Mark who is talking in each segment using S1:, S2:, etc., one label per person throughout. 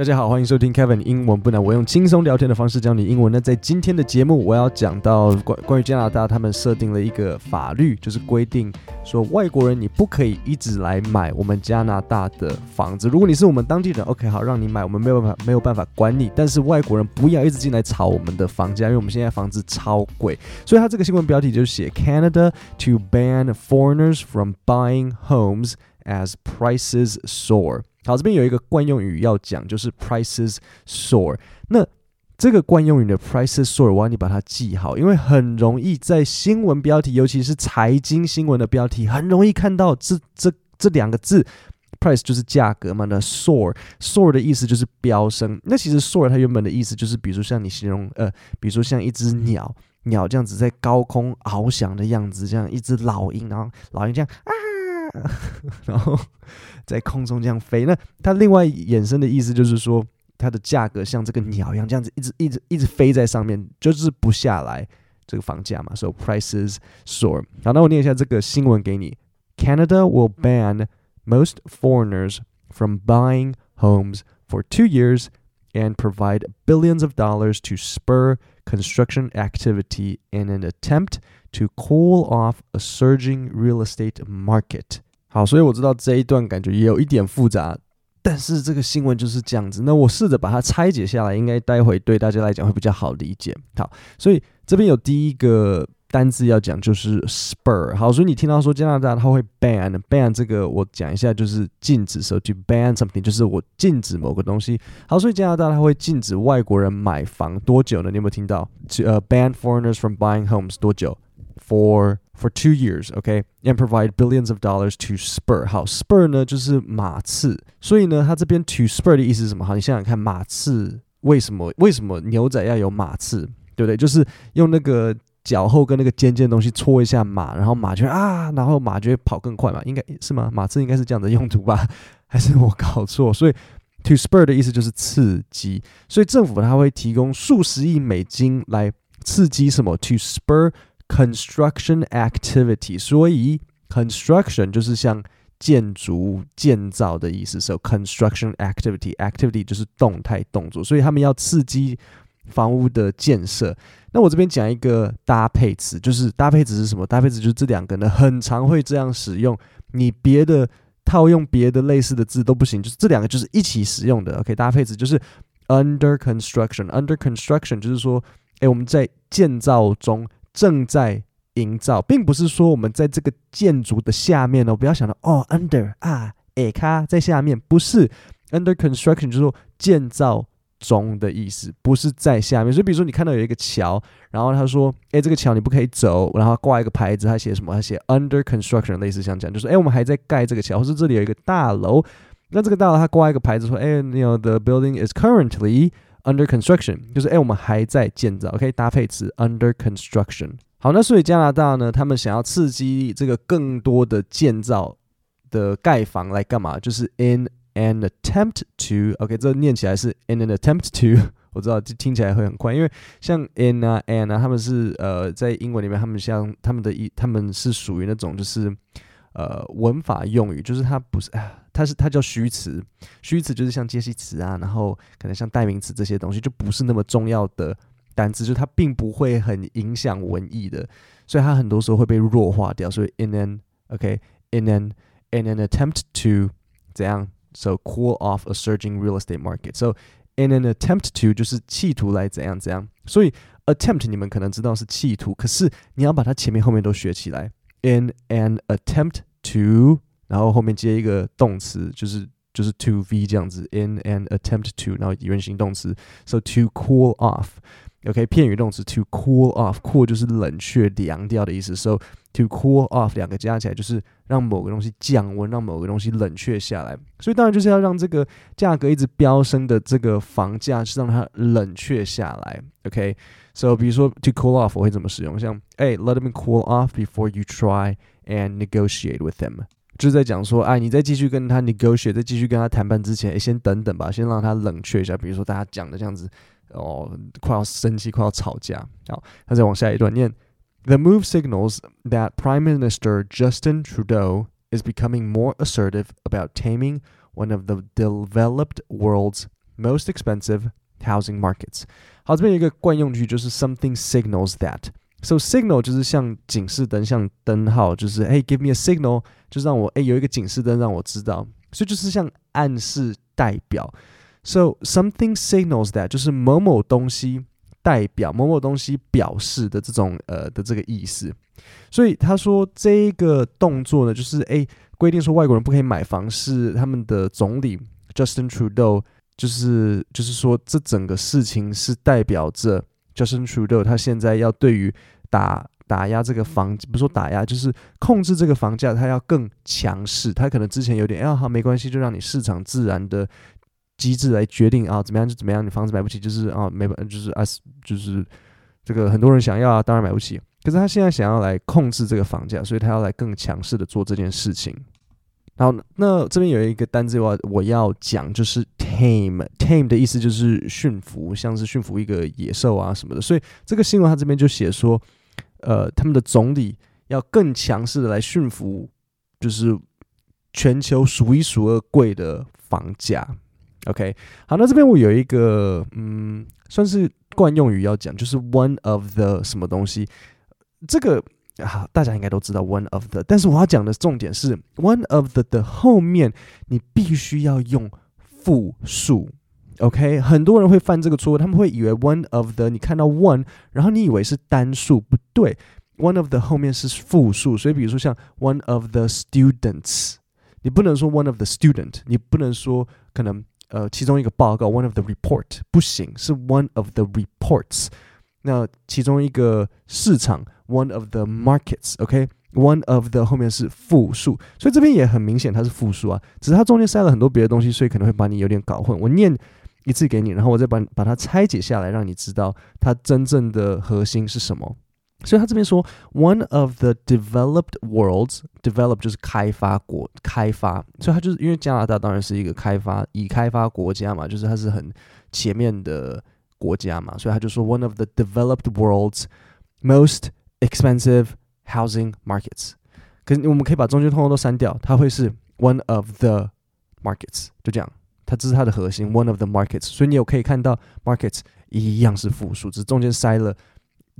S1: 大家好，欢迎收听 Kevin 英文不难。我用轻松聊天的方式教你英文。那在今天的节目，我要讲到关关于加拿大，他们设定了一个法律，就是规定说外国人你不可以一直来买我们加拿大的房子。如果你是我们当地人，OK，好，让你买，我们没有办法没有办法管你。但是外国人不要一直进来炒我们的房价，因为我们现在房子超贵。所以他这个新闻标题就写 Canada to ban foreigners from buying homes as prices soar。好，这边有一个惯用语要讲，就是 prices soar。那这个惯用语的 prices soar，我要你把它记好，因为很容易在新闻标题，尤其是财经新闻的标题，很容易看到这这这两个字，price 就是价格嘛，那 soar soar 的意思就是飙升。那其实 soar 它原本的意思就是，比如说像你形容，呃，比如说像一只鸟，鸟这样子在高空翱翔的样子，这样一只老鹰，然后老鹰这样啊。然后在空中这样飞，那它另外衍生的意思就是说，它的价格像这个鸟一样，这样子一直一直一直飞在上面，就是不下来这个房价嘛。So prices soar。好，那我念一下这个新闻给你：Canada will ban most foreigners from buying homes for two years and provide billions of dollars to spur construction activity in an attempt to cool off a surging real estate market。好，所以我知道这一段感觉也有一点复杂，但是这个新闻就是这样子。那我试着把它拆解下来，应该待会对大家来讲会比较好理解。好，所以这边有第一个单字要讲，就是 spur。好，所以你听到说加拿大它会 ban ban 这个，我讲一下，就是禁止。So to ban something 就是我禁止某个东西。好，所以加拿大它会禁止外国人买房多久呢？你有没有听到？呃、，ban foreigners from buying homes 多久？For for two years, okay, and provide billions of dollars to spur. 好，spur 呢就是马刺，所以呢，它这边 to spur 的意思是什么？好，你想想看，马刺为什么为什么牛仔要有马刺，对不对？就是用那个脚后跟那个尖尖的东西戳一下马，然后马就啊，然后马就会跑更快嘛，应该是吗？马刺应该是这样的用途吧？还是我搞错？所以 to spur 的意思就是刺激，所以政府它会提供数十亿美金来刺激什么？to spur Construction activity，所以 construction 就是像建筑建造的意思，so construction activity，activity 就是动态动作，所以他们要刺激房屋的建设。那我这边讲一个搭配词，就是搭配词是什么？搭配词就是这两个呢，很常会这样使用，你别的套用别的类似的字都不行，就是这两个就是一起使用的。OK，搭配词就是 under construction，under construction 就是说，哎，我们在建造中。正在营造，并不是说我们在这个建筑的下面哦，不要想到哦，under 啊，诶，卡在下面，不是 under construction，就是说建造中的意思，不是在下面。所以，比如说你看到有一个桥，然后他说，诶，这个桥你不可以走，然后挂一个牌子，他写什么？他写 under construction，类似像这样，就是诶，我们还在盖这个桥，或是这里有一个大楼，那这个大楼他挂一个牌子说，诶，you know the building is currently Under construction 就是哎，我们还在建造，OK？搭配词 under construction。好，那所以加拿大呢，他们想要刺激这个更多的建造的盖房来干嘛？就是 in an attempt to，OK？这念起来是 in an attempt to，我知道这听起来会很快，因为像 in 啊 and 啊，他们是呃在英文里面，他们像他们的一，他们是属于那种就是。呃，文法用语就是它不是，它是它叫虚词，虚词就是像介系词啊，然后可能像代名词这些东西，就不是那么重要的单词，就它并不会很影响文意的，所以它很多时候会被弱化掉。所以 in an OK，in an in an attempt to 怎样，so cool off a surging real estate market。So in an attempt to 就是企图来怎样怎样，所以 attempt 你们可能知道是企图，可是你要把它前面后面都学起来。In an attempt to，然后后面接一个动词，就是就是 to v 这样子。In an attempt to，然后原形动词，so to cool off，OK，片语动词 to cool off，cool 就是冷却、凉掉的意思。So to cool off 两个加起来就是让某个东西降温，让某个东西冷却下来。所以当然就是要让这个价格一直飙升的这个房价是让它冷却下来。OK。So，比如说，to cool off，我会怎么使用？像，哎，let them cool off before you try and negotiate with them，就是在讲说，哎，你再继续跟他 negotiate，再继续跟他谈判之前，哎，先等等吧，先让他冷却一下。比如说，大家讲的这样子，哦，快要生气，快要吵架。好，那再往下一段念，The move signals that Prime Minister Justin Trudeau is becoming more assertive about taming one of the developed world's most expensive housing markets。好，这边有一个惯用句，就是 something signals that。 So signal 就是像警示灯，像灯号，就是哎，give me a signal，就让我哎有一个警示灯让我知道，所以就是像暗示代表。So something signals that 就是某某东西代表某某东西表示的这种呃的这个意思。所以他说这个动作呢，就是哎规定说外国人不可以买房，是他们的总理 Justin Trudeau，就是就是说这整个事情是代表着 Justin Trudeau 他现在要对于打打压这个房，不是说打压，就是控制这个房价，他要更强势。他可能之前有点，哎，好，没关系，就让你市场自然的机制来决定啊，怎么样就怎么样，你房子买不起，就是啊，没办，就是啊，就是这个很多人想要啊，当然买不起。可是他现在想要来控制这个房价，所以他要来更强势的做这件事情。然后，那这边有一个单字我我要讲，就是 tame。tame 的意思就是驯服，像是驯服一个野兽啊什么的。所以这个新闻它这边就写说，呃，他们的总理要更强势的来驯服，就是全球数一数二贵的房价。OK，好，那这边我有一个嗯，算是惯用语要讲，就是 one of the 什么东西，这个好，大家应该都知道 one of the，但是我要讲的重点是 one of the 的后面你必须要用复数。OK，很多人会犯这个错误，他们会以为 one of the，你看到 one，然后你以为是单数，不对，one of the 后面是复数，所以比如说像 one of the students，你不能说 one of the student，你不能说可能。呃，其中一个报告，one of the report 不行，是 one of the reports。那其中一个市场，one of the markets，OK，one of the 后面是复数，所以这边也很明显它是复数啊，只是它中间塞了很多别的东西，所以可能会把你有点搞混。我念一次给你，然后我再把把它拆解下来，让你知道它真正的核心是什么。所以他这边说，one of the developed worlds，develop 就是开发国，开发，所以他就是因为加拿大当然是一个开发已开发国家嘛，就是它是很前面的国家嘛，所以他就说 one of the developed worlds most expensive housing markets。可是我们可以把中间通通都删掉，它会是 one of the markets，就这样，它这是它的核心，one of the markets。所以你有可以看到 markets 一样是复数，只是中间塞了。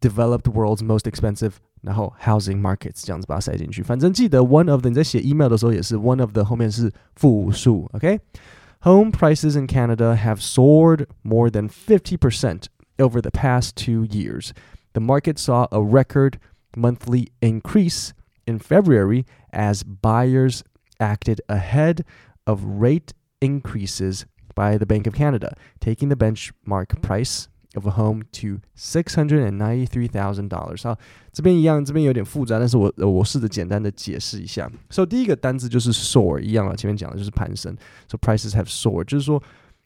S1: Developed world's most expensive，然后 housing markets 这样子把它塞进去。反正记得 one of the 你在写 email 的时候也是 one of the 后面是复数。OK，home prices in Canada have soared more than fifty percent over the past two years. The market saw a record monthly increase in February as buyers acted ahead of rate increases by the Bank of Canada, taking the benchmark price of a home to six hundred and ninety three thousand dollars。好，这边一样，这边有点复杂，但是我我试着简单的解释一下。So 第一个单字就是 soar，一样啊，前面讲的就是攀升。So prices have soared，就是说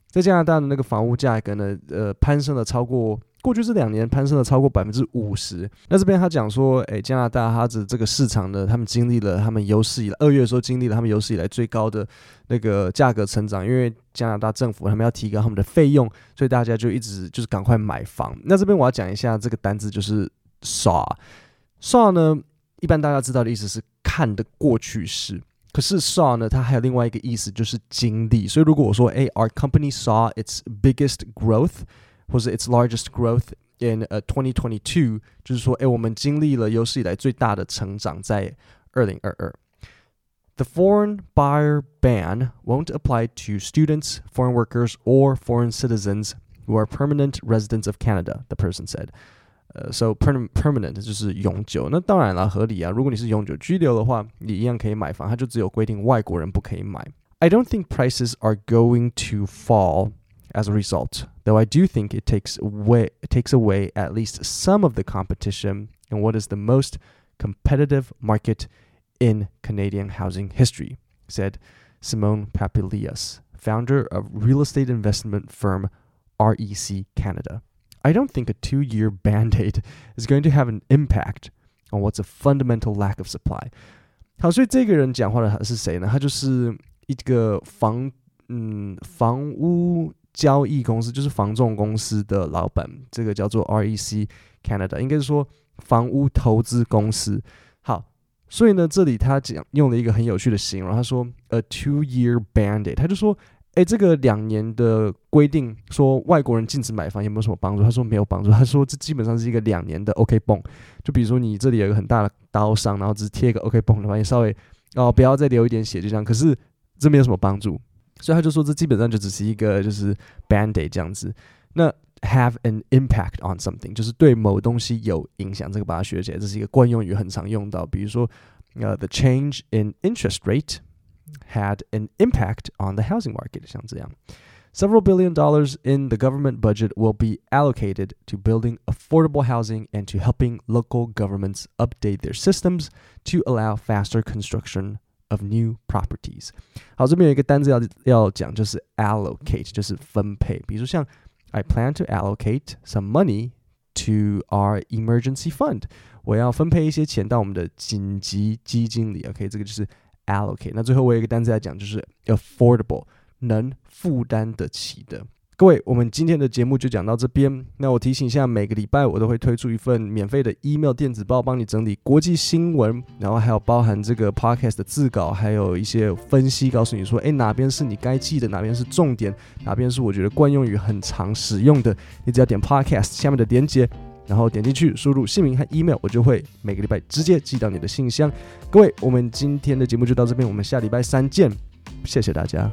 S1: 在加拿大的那个房屋价格呢，呃，攀升了超过。 过去这两年攀升了超过百分之五十。那这边他讲说，诶，加拿大它的这个市场呢，他们经历了他们有史以来二月的时候经历了他们有史以来最高的那个价格成长，因为加拿大政府他们要提高他们的费用，所以大家就一直就是赶快买房。那这边我要讲一下这个单字就是 saw，saw 呢，一般大家知道的意思是看的过去式，可是 saw 呢，它还有另外一个意思就是经历。所以如果我说，诶，our company saw its biggest growth。或是 its largest growth in 呃 twenty twenty two，就是说，诶，我们经历了有史以来最大的成长在二零二二。The foreign buyer ban won't apply to students, foreign workers, or foreign citizens who are permanent residents of Canada, the person said. 呃、uh,，so permanent permanent 就是永久，那当然了，合理啊。如果你是永久居留的话，你一样可以买房，它就只有规定外国人不可以买。I don't think prices are going to fall. as a result, though I do think it takes away, it takes away at least some of the competition in what is the most competitive market in Canadian housing history, said Simone Papilias, founder of real estate investment firm REC Canada. I don't think a two year band aid is going to have an impact on what's a fundamental lack of supply. 好，所以这个人讲话的他是谁呢？他就是一个房，嗯，房屋。 交易公司就是房仲公司的老板，这个叫做 REC Canada，应该是说房屋投资公司。好，所以呢，这里他讲用了一个很有趣的形容，他说 a two-year band-aid，他就说，诶，这个两年的规定说外国人禁止买房有没有什么帮助？他说没有帮助。他说这基本上是一个两年的 OK 绷。就比如说你这里有一个很大的刀伤，然后只是贴一个 OK 绷的话，你稍微哦不要再流一点血，就这样。可是这没有什么帮助，所以他就说这基本上就只是一个就是 Band-Aid 这样子。那 have an impact on something 就是对某东西有影响，这个把它学起来，这是一个惯用语，很常用到。比如说呃、uh, the change in interest rate。had an impact on the housing market，像这样，several billion dollars in the government budget will be allocated to building affordable housing and to helping local governments update their systems to allow faster construction of new properties。好，这边有一个单字要要讲，就是 allocate，就是分配。比如说像 I plan to allocate some money to our emergency fund，我要分配一些钱到我们的紧急基金里。OK，这个就是。allocate，那最后我有一个单词来讲，就是 affordable，能负担得起的。 各位，我们今天的节目就讲到这边。那我提醒一下，每个礼拜我都会推出一份免费的 email 电子报，帮你整理国际新闻，然后还有包含这个 podcast 的字稿，还有一些分析，告诉你说，诶，哪边是你该记的，哪边是重点，哪边是我觉得惯用语很常使用的。你只要点 podcast 下面的连结。然后点进去，输入姓名和 email，我就会每个礼拜直接寄到你的信箱。各位，我们今天的节目就到这边，我们下礼拜三见，谢谢大家。